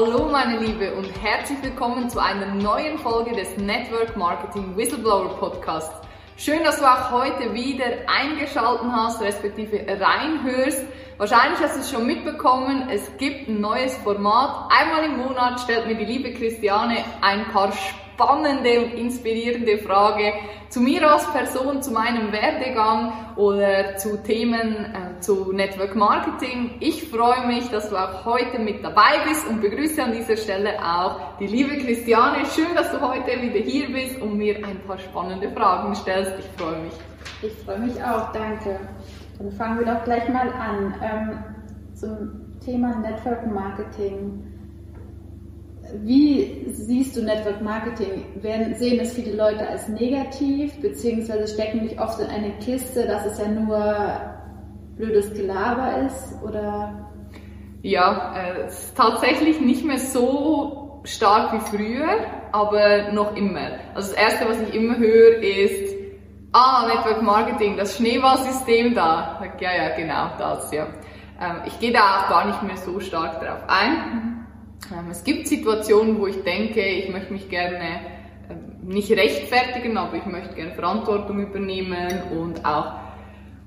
Hallo meine Liebe und herzlich willkommen zu einer neuen Folge des Network Marketing Whistleblower Podcasts. Schön, dass du auch heute wieder eingeschalten hast, respektive reinhörst. Wahrscheinlich hast du es schon mitbekommen, es gibt ein neues Format. Einmal im Monat stellt mir die liebe Christiane ein paar spannende und inspirierende Frage zu mir als Person, zu meinem Werdegang oder zu Themen äh, zu Network Marketing. Ich freue mich, dass du auch heute mit dabei bist und begrüße an dieser Stelle auch die liebe Christiane. Schön, dass du heute wieder hier bist und mir ein paar spannende Fragen stellst. Ich freue mich. Ich freue mich auch, danke. Dann fangen wir doch gleich mal an ähm, zum Thema Network Marketing. Wie siehst du Network Marketing? Werden, sehen es viele Leute als negativ, beziehungsweise stecken dich oft in eine Kiste, dass es ja nur blödes Gelaber ist? Oder? Ja, äh, es ist tatsächlich nicht mehr so stark wie früher, aber noch immer. Also das Erste, was ich immer höre, ist, ah, Network Marketing, das Schneeballsystem da. Ja, ja, genau, das, ja. Ähm, ich gehe da auch gar nicht mehr so stark drauf ein. Ähm, es gibt Situationen, wo ich denke, ich möchte mich gerne ähm, nicht rechtfertigen, aber ich möchte gerne Verantwortung übernehmen und auch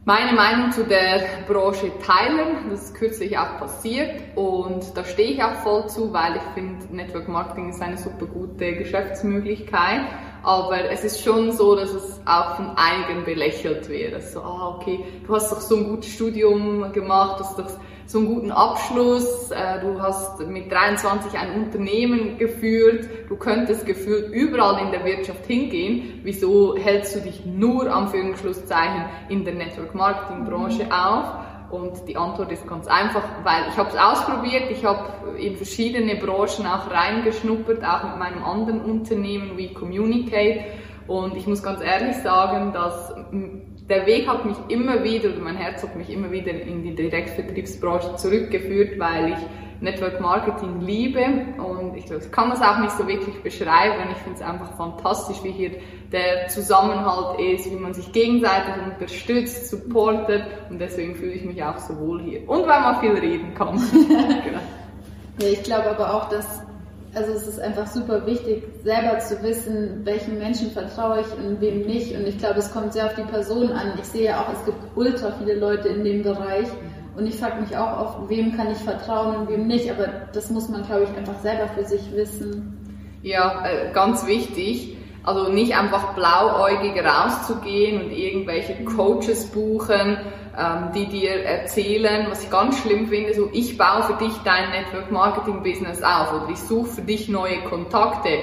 meine Meinung zu der Branche teilen. Das ist kürzlich auch passiert und da stehe ich auch voll zu, weil ich finde, Network Marketing ist eine super gute Geschäftsmöglichkeit. Aber es ist schon so, dass es auch von einigen belächelt wird. So, ah, okay, du hast doch so ein gutes Studium gemacht, du hast doch so einen guten Abschluss, äh, du hast mit 23 ein Unternehmen geführt, du könntest gefühlt überall in der Wirtschaft hingehen. Wieso hältst du dich nur am Führungsschlusszeichen in der Network Marketing Branche mhm. auf? Und die Antwort ist ganz einfach, weil ich habe es ausprobiert, ich habe in verschiedene Branchen auch reingeschnuppert, auch mit meinem anderen Unternehmen wie Communicate. Und ich muss ganz ehrlich sagen, dass der Weg hat mich immer wieder, oder mein Herz hat mich immer wieder in die Direktvertriebsbranche zurückgeführt, weil ich Network Marketing liebe und ich glaube, ich kann das auch nicht so wirklich beschreiben. Ich finde es einfach fantastisch, wie hier der Zusammenhalt ist, wie man sich gegenseitig unterstützt, supportet und deswegen fühle ich mich auch so wohl hier. Und weil man viel reden kann. genau. ja, ich glaube aber auch, dass also es ist einfach super wichtig, selber zu wissen, welchen Menschen vertraue ich und wem nicht. Und ich glaube, es kommt sehr auf die Person an. Ich sehe ja auch, es gibt ultra viele Leute in dem Bereich. Und ich frage mich auch oft, wem kann ich vertrauen und wem nicht. Aber das muss man, glaube ich, einfach selber für sich wissen. Ja, äh, ganz wichtig. Also nicht einfach blauäugig rauszugehen und irgendwelche Coaches buchen ähm, die dir erzählen, was ich ganz schlimm finde, so ich baue für dich dein Network Marketing Business auf oder ich suche für dich neue Kontakte.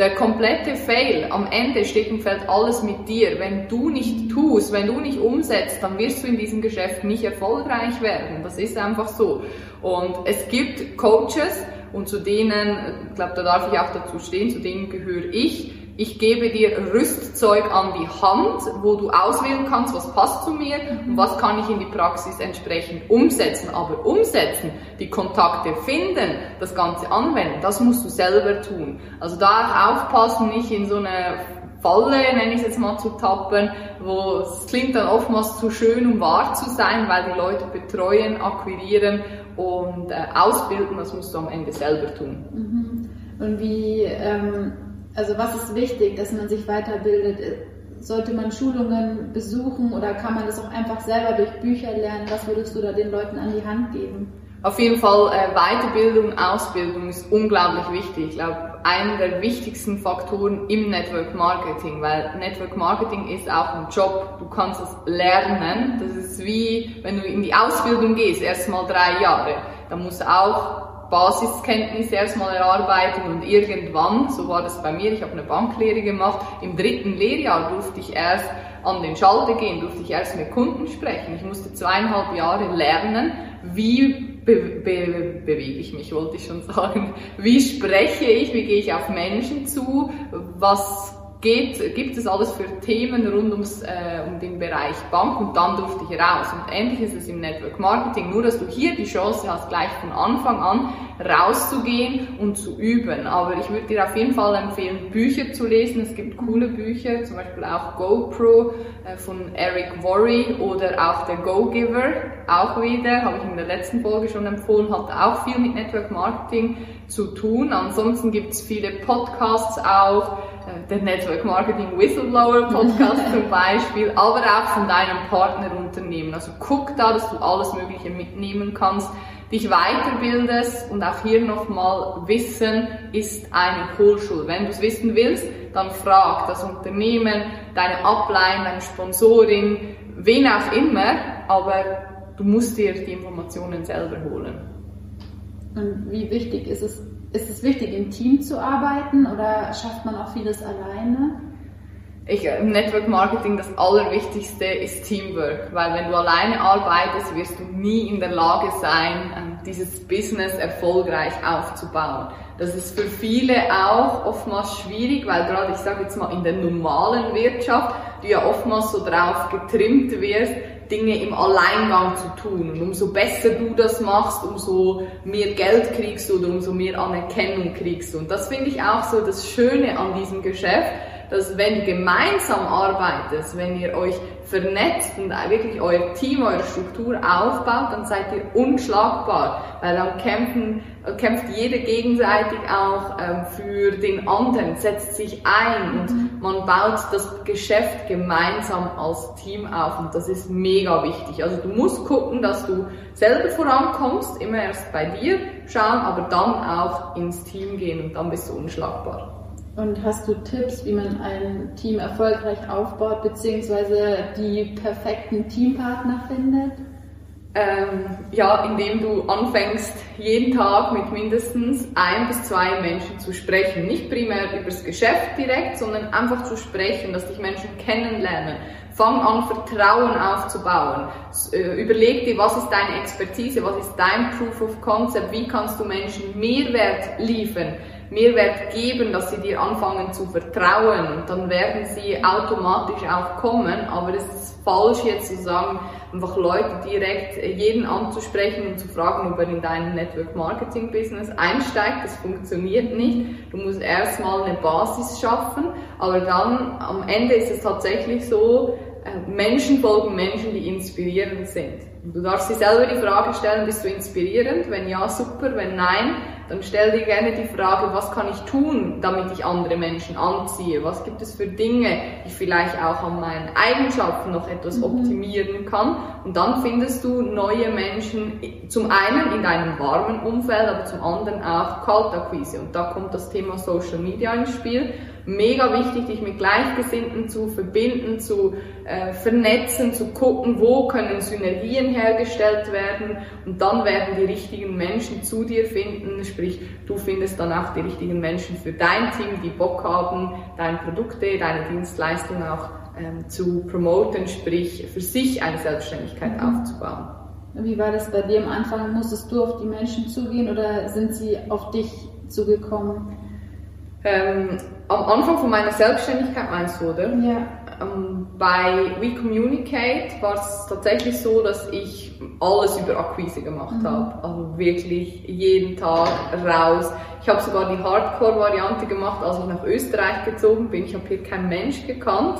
Der komplette Fail, am Ende steht und fällt alles mit dir. Wenn du nicht tust, wenn du nicht umsetzt, dann wirst du in diesem Geschäft nicht erfolgreich werden. Das ist einfach so. Und es gibt Coaches und zu denen, ich glaube, da darf ich auch dazu stehen, zu denen gehöre ich, ich gebe dir Rüstzeug an die Hand, wo du auswählen kannst, was passt zu mir und was kann ich in die Praxis entsprechend umsetzen. Aber umsetzen, die Kontakte finden, das Ganze anwenden, das musst du selber tun. Also da aufpassen, nicht in so eine Falle, nenne ich es jetzt mal, zu tappen, wo es klingt dann oftmals zu schön, um wahr zu sein, weil die Leute betreuen, akquirieren und äh, ausbilden, das musst du am Ende selber tun. Mhm. Und wie ähm also was ist wichtig, dass man sich weiterbildet? Sollte man Schulungen besuchen oder kann man das auch einfach selber durch Bücher lernen? Was würdest du da den Leuten an die Hand geben? Auf jeden Fall äh, Weiterbildung, Ausbildung ist unglaublich wichtig. Ich glaube, einer der wichtigsten Faktoren im Network Marketing, weil Network Marketing ist auch ein Job. Du kannst es lernen. Das ist wie, wenn du in die Ausbildung gehst, erst mal drei Jahre. Da musst du auch Basiskenntnisse erstmal erarbeiten und irgendwann, so war das bei mir, ich habe eine Banklehre gemacht, im dritten Lehrjahr durfte ich erst an den Schalter gehen, durfte ich erst mit Kunden sprechen. Ich musste zweieinhalb Jahre lernen, wie be be bewege ich mich, wollte ich schon sagen. Wie spreche ich, wie gehe ich auf Menschen zu, was geht, gibt es alles für Themen rund ums, äh, um den Bereich Bank und dann durfte ich raus. Und ähnlich ist es im Network Marketing, nur dass du hier die Chance hast, gleich von Anfang an rauszugehen und zu üben. Aber ich würde dir auf jeden Fall empfehlen, Bücher zu lesen. Es gibt coole Bücher, zum Beispiel auch GoPro äh, von Eric Worry oder auch der Go-Giver, auch wieder, habe ich in der letzten Folge schon empfohlen, hat auch viel mit Network Marketing zu tun. Ansonsten gibt es viele Podcasts auch, der Network Marketing Whistleblower Podcast zum Beispiel, aber auch von deinem Partnerunternehmen. Also guck da, dass du alles Mögliche mitnehmen kannst, dich weiterbildest und auch hier nochmal Wissen ist eine Hochschule. Wenn du es wissen willst, dann frag das Unternehmen, deine Upline, deine Sponsorin, wen auch immer, aber du musst dir die Informationen selber holen. Und wie wichtig ist es, ist es wichtig, im Team zu arbeiten oder schafft man auch vieles alleine? Ich, Im Network Marketing das Allerwichtigste ist Teamwork, weil wenn du alleine arbeitest, wirst du nie in der Lage sein, ähm, dieses Business erfolgreich aufzubauen. Das ist für viele auch oftmals schwierig, weil gerade, ich sage jetzt mal, in der normalen Wirtschaft du ja oftmals so drauf getrimmt wirst, Dinge im Alleingang zu tun. Und umso besser du das machst, umso mehr Geld kriegst du oder umso mehr Anerkennung kriegst du. Und das finde ich auch so das Schöne an diesem Geschäft, dass wenn du gemeinsam arbeitet, wenn ihr euch vernetzt und wirklich euer Team, eure Struktur aufbaut, dann seid ihr unschlagbar, weil dann kämpfen, kämpft jeder gegenseitig auch ähm, für den anderen, setzt sich ein und man baut das Geschäft gemeinsam als Team auf und das ist mega wichtig. Also du musst gucken, dass du selber vorankommst, immer erst bei dir schauen, aber dann auch ins Team gehen und dann bist du unschlagbar. Und hast du Tipps, wie man ein Team erfolgreich aufbaut, beziehungsweise die perfekten Teampartner findet? Ähm, ja, indem du anfängst, jeden Tag mit mindestens ein bis zwei Menschen zu sprechen. Nicht primär über das Geschäft direkt, sondern einfach zu sprechen, dass dich Menschen kennenlernen. Fang an, Vertrauen aufzubauen. Äh, überleg dir, was ist deine Expertise, was ist dein Proof of Concept, wie kannst du Menschen Mehrwert liefern. Mehrwert geben, dass sie dir anfangen zu vertrauen dann werden sie automatisch auch kommen, aber es ist falsch jetzt zu sagen, einfach Leute direkt jeden anzusprechen und zu fragen, ob er in dein Network Marketing Business einsteigt, das funktioniert nicht. Du musst erstmal eine Basis schaffen, aber dann am Ende ist es tatsächlich so, äh, Menschen folgen Menschen, die inspirierend sind. Du darfst dir selber die Frage stellen, bist du inspirierend? Wenn ja, super. Wenn nein, dann stell dir gerne die Frage, was kann ich tun, damit ich andere Menschen anziehe? Was gibt es für Dinge, die ich vielleicht auch an meinen Eigenschaften noch etwas mhm. optimieren kann? Und dann findest du neue Menschen, zum einen in deinem warmen Umfeld, aber zum anderen auch Kaltakquise. Und da kommt das Thema Social Media ins Spiel mega wichtig, dich mit Gleichgesinnten zu verbinden, zu äh, vernetzen, zu gucken, wo können Synergien hergestellt werden und dann werden die richtigen Menschen zu dir finden, sprich du findest dann auch die richtigen Menschen für dein Team, die Bock haben, deine Produkte, deine Dienstleistungen auch ähm, zu promoten, sprich für sich eine Selbstständigkeit mhm. aufzubauen. Wie war das bei dir am Anfang? Musstest du auf die Menschen zugehen oder sind sie auf dich zugekommen? Ähm, am Anfang von meiner Selbstständigkeit meinst du, oder? Ja. Ähm, bei We Communicate war es tatsächlich so, dass ich alles über Akquise gemacht mhm. habe. Also wirklich jeden Tag raus. Ich habe sogar die Hardcore-Variante gemacht, als ich nach Österreich gezogen bin. Ich habe hier keinen Mensch gekannt.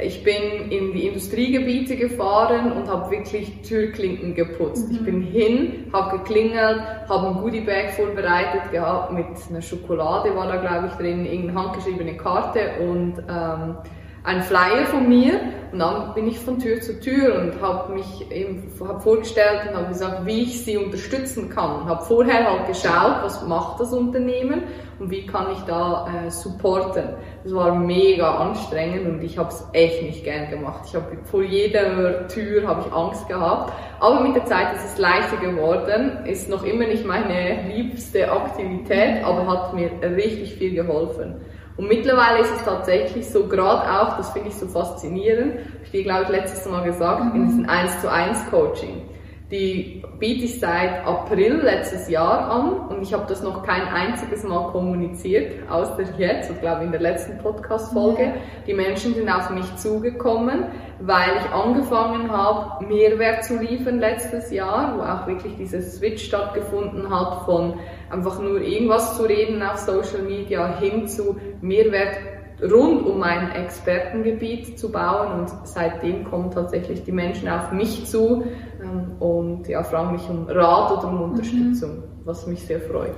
Ich bin in die Industriegebiete gefahren und habe wirklich Türklinken geputzt. Mhm. Ich bin hin, habe geklingelt, habe ein Goodiebag vorbereitet gehabt mit einer Schokolade war da glaube ich drin, irgendeine handgeschriebene Karte und ähm, ein Flyer von mir und dann bin ich von Tür zu Tür und habe mich eben hab vorgestellt und habe gesagt, wie ich sie unterstützen kann. Habe vorher halt geschaut, was macht das Unternehmen und wie kann ich da äh, supporten. Das war mega anstrengend und ich habe es echt nicht gern gemacht. Ich habe vor jeder Tür habe ich Angst gehabt, aber mit der Zeit ist es leichter geworden. Ist noch immer nicht meine liebste Aktivität, aber hat mir richtig viel geholfen. Und mittlerweile ist es tatsächlich so, gerade auch, das finde ich so faszinierend, ich dir glaube ich letztes Mal gesagt, in diesem 1 zu 1 Coaching. Die biete ich seit April letztes Jahr an und ich habe das noch kein einziges Mal kommuniziert, außer jetzt, ich glaube in der letzten Podcast-Folge. Ja. Die Menschen sind auf mich zugekommen, weil ich angefangen habe, Mehrwert zu liefern letztes Jahr, wo auch wirklich dieses Switch stattgefunden hat von einfach nur irgendwas zu reden auf Social Media hin zu Mehrwert rund um mein Expertengebiet zu bauen und seitdem kommen tatsächlich die Menschen auf mich zu ähm, und ja, fragen mich um Rat oder um. Unterstützung, mhm. was mich sehr freut.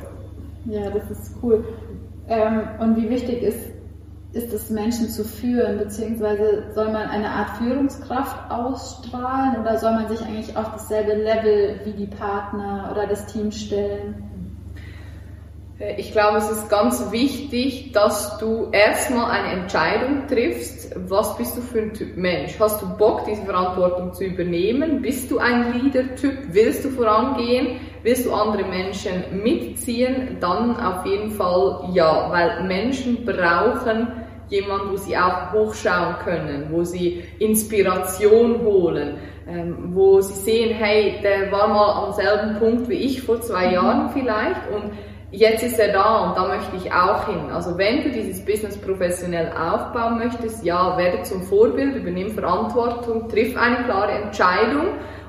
Ja, das ist cool. Ähm, und wie wichtig ist, ist es, Menschen zu führen, beziehungsweise soll man eine Art Führungskraft ausstrahlen oder soll man sich eigentlich auf dasselbe Level wie die Partner oder das Team stellen? Äh, ich glaube, es ist ganz wichtig, dass du erstmal eine Entscheidung triffst. Was bist du für ein Typ Mensch? Hast du Bock, diese Verantwortung zu übernehmen? Bist du ein Leader-Typ? Willst du vorangehen? Willst du andere Menschen mitziehen? Dann auf jeden Fall ja, weil Menschen brauchen jemanden, wo sie auch hochschauen können, wo sie Inspiration holen, ähm, wo sie sehen, hey, der war mal am selben Punkt wie ich vor zwei Jahren vielleicht und jetzt ist er da und da möchte ich auch hin. Also wenn du dieses Business professionell aufbauen möchtest, ja, werde zum Vorbild, übernimm Verantwortung, triff eine klare Entscheidung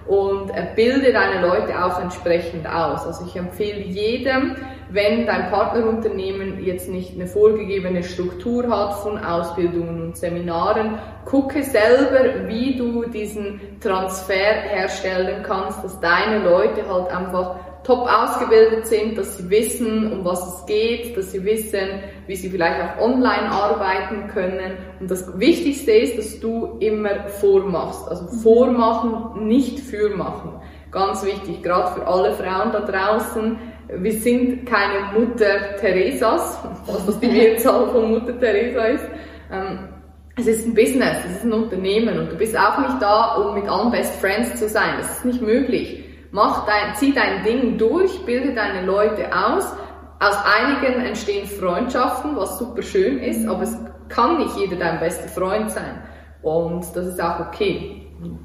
und äh, bilde deine Leute auch entsprechend aus. Also ich empfehle jedem, wenn dein Partnerunternehmen jetzt nicht eine vorgegebene Struktur hat von Ausbildungen und Seminaren, gucke selber, wie du diesen Transfer herstellen kannst, dass deine Leute halt einfach top ausgebildet sind, dass sie wissen, um was es geht, dass sie wissen, wie sie vielleicht auch online arbeiten können. Und das Wichtigste ist, dass du immer vormachst. Also vormachen, nicht fürmachen. Ganz wichtig, gerade für alle Frauen da draußen. Wir sind keine Mutter Theresas, was das die Mehrzahl von Mutter Teresa ist. Ähm, es ist ein Business, es ist ein Unternehmen und du bist auch nicht da, um mit allen Best Friends zu sein. Das ist nicht möglich. Mach dein, zieh dein Ding durch, bilde deine Leute aus. Aus einigen entstehen Freundschaften, was super schön ist, aber es kann nicht jeder dein bester Freund sein. Und das ist auch okay. Und,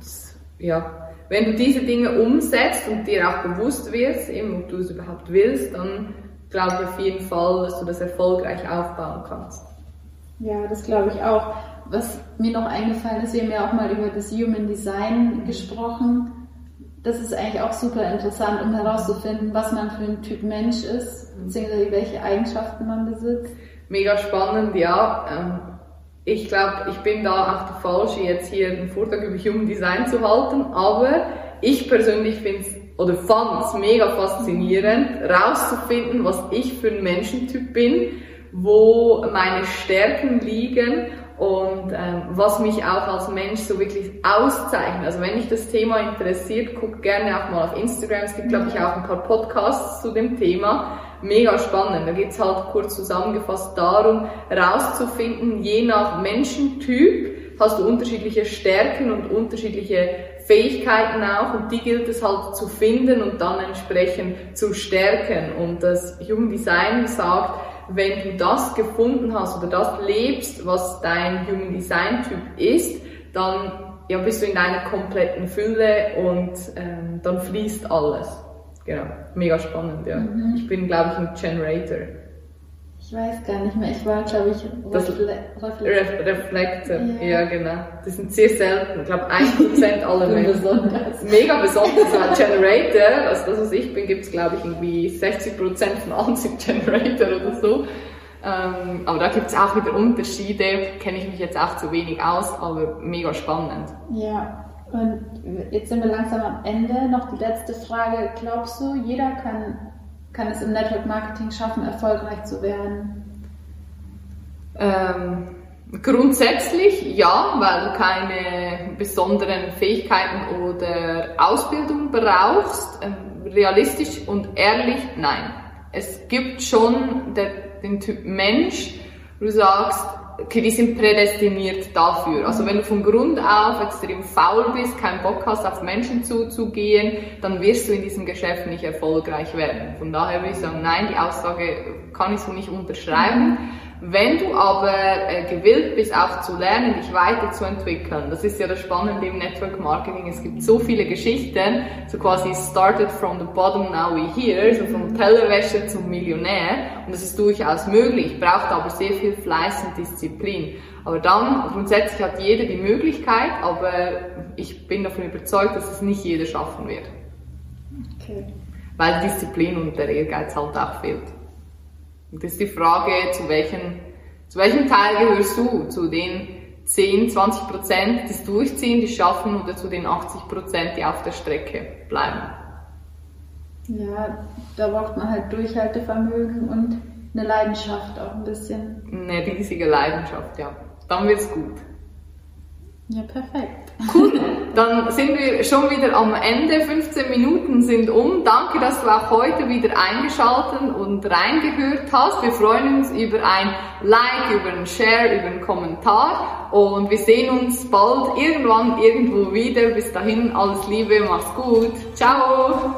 ja, wenn du diese Dinge umsetzt und dir auch bewusst wirst, eben, ob du es überhaupt willst, dann glaube ich auf jeden Fall, dass du das erfolgreich aufbauen kannst. Ja, das glaube ich auch. Was mir noch eingefallen ist, wir haben ja auch mal über das Human Design gesprochen das ist eigentlich auch super interessant, um herauszufinden, was man für ein Typ Mensch ist, beziehungsweise welche Eigenschaften man besitzt. Mega spannend, ja. Ähm, ich glaube, ich bin da auch der Falsche, jetzt hier einen Vortrag über Human Design zu halten, aber ich persönlich finde es oder fand es mega faszinierend, rauszufinden, was ich für ein Menschentyp bin, wo meine Stärken liegen und ähm, was mich auch als Mensch so wirklich auszeichnet. Also wenn dich das Thema interessiert, guck gerne auch mal auf Instagram. Es gibt, glaube ich, auch ein paar Podcasts zu dem Thema. Mega spannend. Da geht's halt kurz zusammengefasst darum, herauszufinden, je nach Menschentyp hast du unterschiedliche Stärken und unterschiedliche Fähigkeiten auch und die gilt es halt zu finden und dann entsprechend zu stärken. Und das Human Design sagt, wenn du das gefunden hast oder das lebst, was dein Human Design Typ ist, dann ja, bist du in deiner kompletten Fülle und ähm, dann fließt alles. Genau, mega spannend, ja. Mhm. Ich bin, glaube ich, ein Generator. Ich weiß gar nicht mehr, ich war, glaube ich, Refle Reflektor. Reflektor, ja. ja. genau. Das sind sehr selten, ich glaube 1% aller Menschen. besonders. Mega besonders, ein Generator, also das, was ich bin, gibt es, glaube ich, irgendwie 60% von allen sind Generator oder so. Ähm, aber da gibt es auch wieder Unterschiede, kenne ich mich jetzt auch zu wenig aus, aber mega spannend. Ja, und jetzt sind wir langsam am Ende. Noch die letzte Frage. Glaubst du, jeder kann kann es im Network Marketing schaffen, erfolgreich zu werden? Ähm, grundsätzlich ja, weil du keine besonderen Fähigkeiten oder Ausbildung brauchst. Ähm, realistisch und ehrlich, nein. Es gibt schon den Typ Mensch, du sagst, okay, die sind prädestiniert dafür. Also wenn du von Grund auf extrem faul bist, keinen Bock hast, auf Menschen zuzugehen, dann wirst du in diesem Geschäft nicht erfolgreich werden. Von daher würde ich sagen, nein, die Aussage kann ich so nicht unterschreiben. Wenn du aber äh, gewillt bist, auch zu lernen, dich weiterzuentwickeln, das ist ja das Spannende im Network Marketing, es gibt so viele Geschichten, so quasi started from the bottom, now we here, so vom Tellerwäscher zum Millionär und das ist durchaus möglich, braucht aber sehr viel Fleiß und Disziplin. Aber dann, grundsätzlich hat jeder die Möglichkeit, aber ich bin davon überzeugt, dass es nicht jeder schaffen wird. Okay. Weil Disziplin und der Ehrgeiz halt auch fehlt. Und das ist die Frage, zu welchem, zu welchem Teil gehörst du? Zu den 10, 20 Prozent, die es durchziehen, die schaffen, oder zu den 80 Prozent, die auf der Strecke bleiben? Ja, da braucht man halt Durchhaltevermögen und eine Leidenschaft auch ein bisschen. Eine riesige Leidenschaft, ja. Dann wird's gut. Ja, perfekt. Cool. Dann sind wir schon wieder am Ende. 15 Minuten sind um. Danke, dass du auch heute wieder eingeschaltet und reingehört hast. Wir freuen uns über ein Like, über ein Share, über einen Kommentar. Und wir sehen uns bald irgendwann irgendwo wieder. Bis dahin alles Liebe, mach's gut. Ciao.